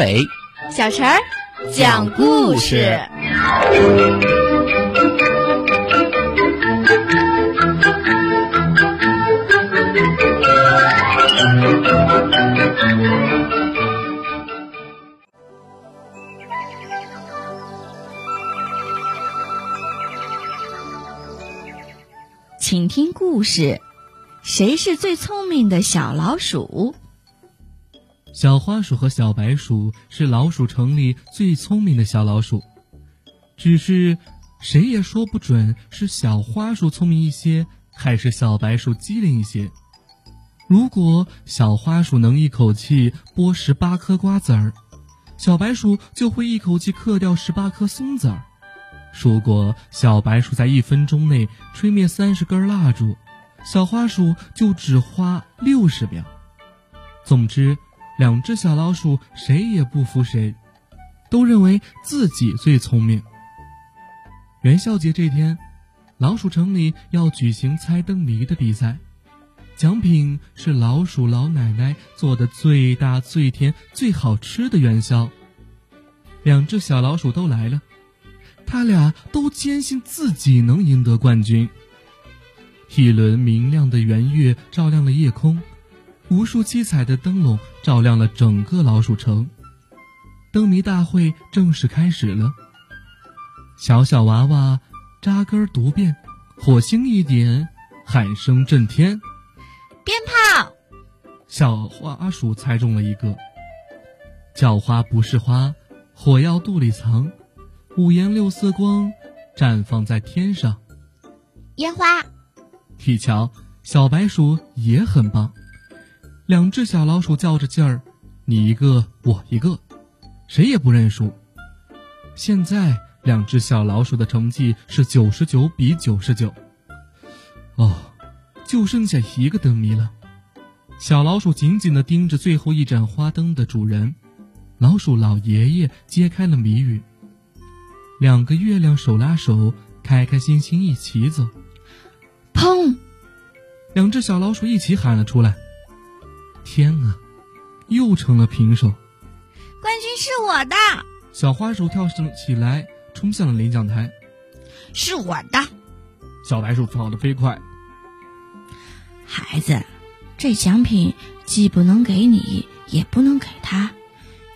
伟、小陈儿讲故事。请听故事：谁是最聪明的小老鼠？小花鼠和小白鼠是老鼠城里最聪明的小老鼠，只是谁也说不准是小花鼠聪明一些，还是小白鼠机灵一些。如果小花鼠能一口气剥十八颗瓜子儿，小白鼠就会一口气嗑掉十八颗松子儿。如果小白鼠在一分钟内吹灭三十根蜡烛，小花鼠就只花六十秒。总之。两只小老鼠谁也不服谁，都认为自己最聪明。元宵节这天，老鼠城里要举行猜灯谜的比赛，奖品是老鼠老奶奶做的最大、最甜、最好吃的元宵。两只小老鼠都来了，他俩都坚信自己能赢得冠军。一轮明亮的圆月照亮了夜空。无数七彩的灯笼照亮了整个老鼠城，灯谜大会正式开始了。小小娃娃扎根独变，火星一点，喊声震天。鞭炮，小花鼠猜中了一个。叫花不是花，火药肚里藏，五颜六色光，绽放在天上。烟花，你瞧，小白鼠也很棒。两只小老鼠较着劲儿，你一个我一个，谁也不认输。现在两只小老鼠的成绩是九十九比九十九。哦，就剩下一个灯谜了。小老鼠紧紧地盯着最后一盏花灯的主人，老鼠老爷爷揭开了谜语。两个月亮手拉手，开开心心一起走。砰！两只小老鼠一起喊了出来。天啊，又成了平手。冠军是我的。小花鼠跳上起来，冲向了领奖台。是我的。小白鼠跑得飞快。孩子，这奖品既不能给你，也不能给他，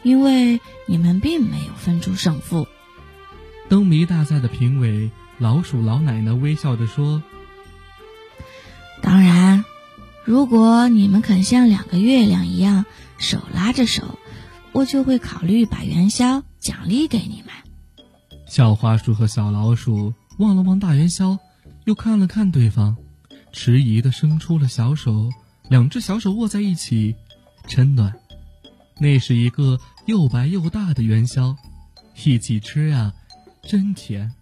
因为你们并没有分出胜负。灯谜大赛的评委老鼠老奶奶微笑着说：“当然。”如果你们肯像两个月亮一样手拉着手，我就会考虑把元宵奖励给你们。小花鼠和小老鼠望了望大元宵，又看了看对方，迟疑的伸出了小手，两只小手握在一起，真暖。那是一个又白又大的元宵，一起吃啊，真甜。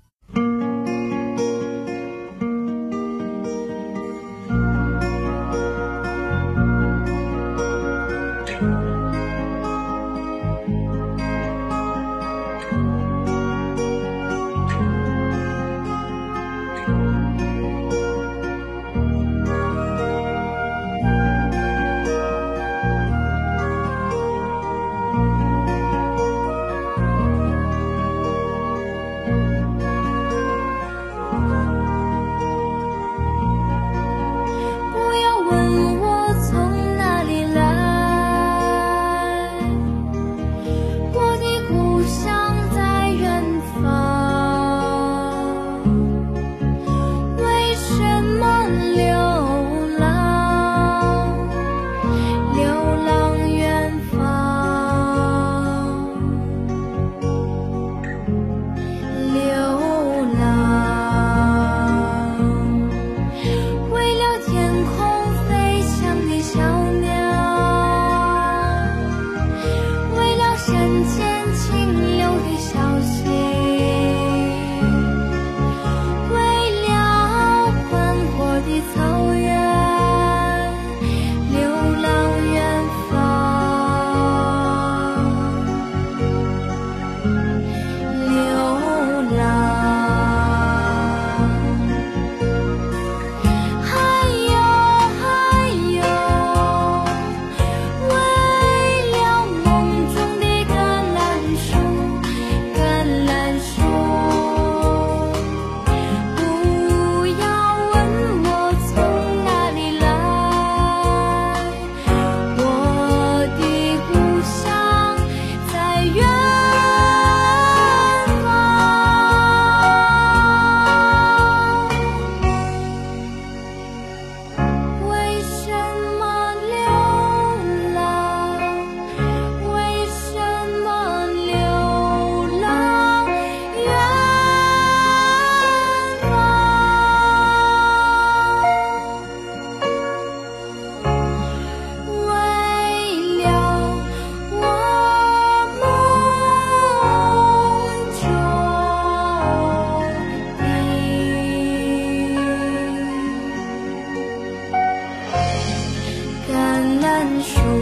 树。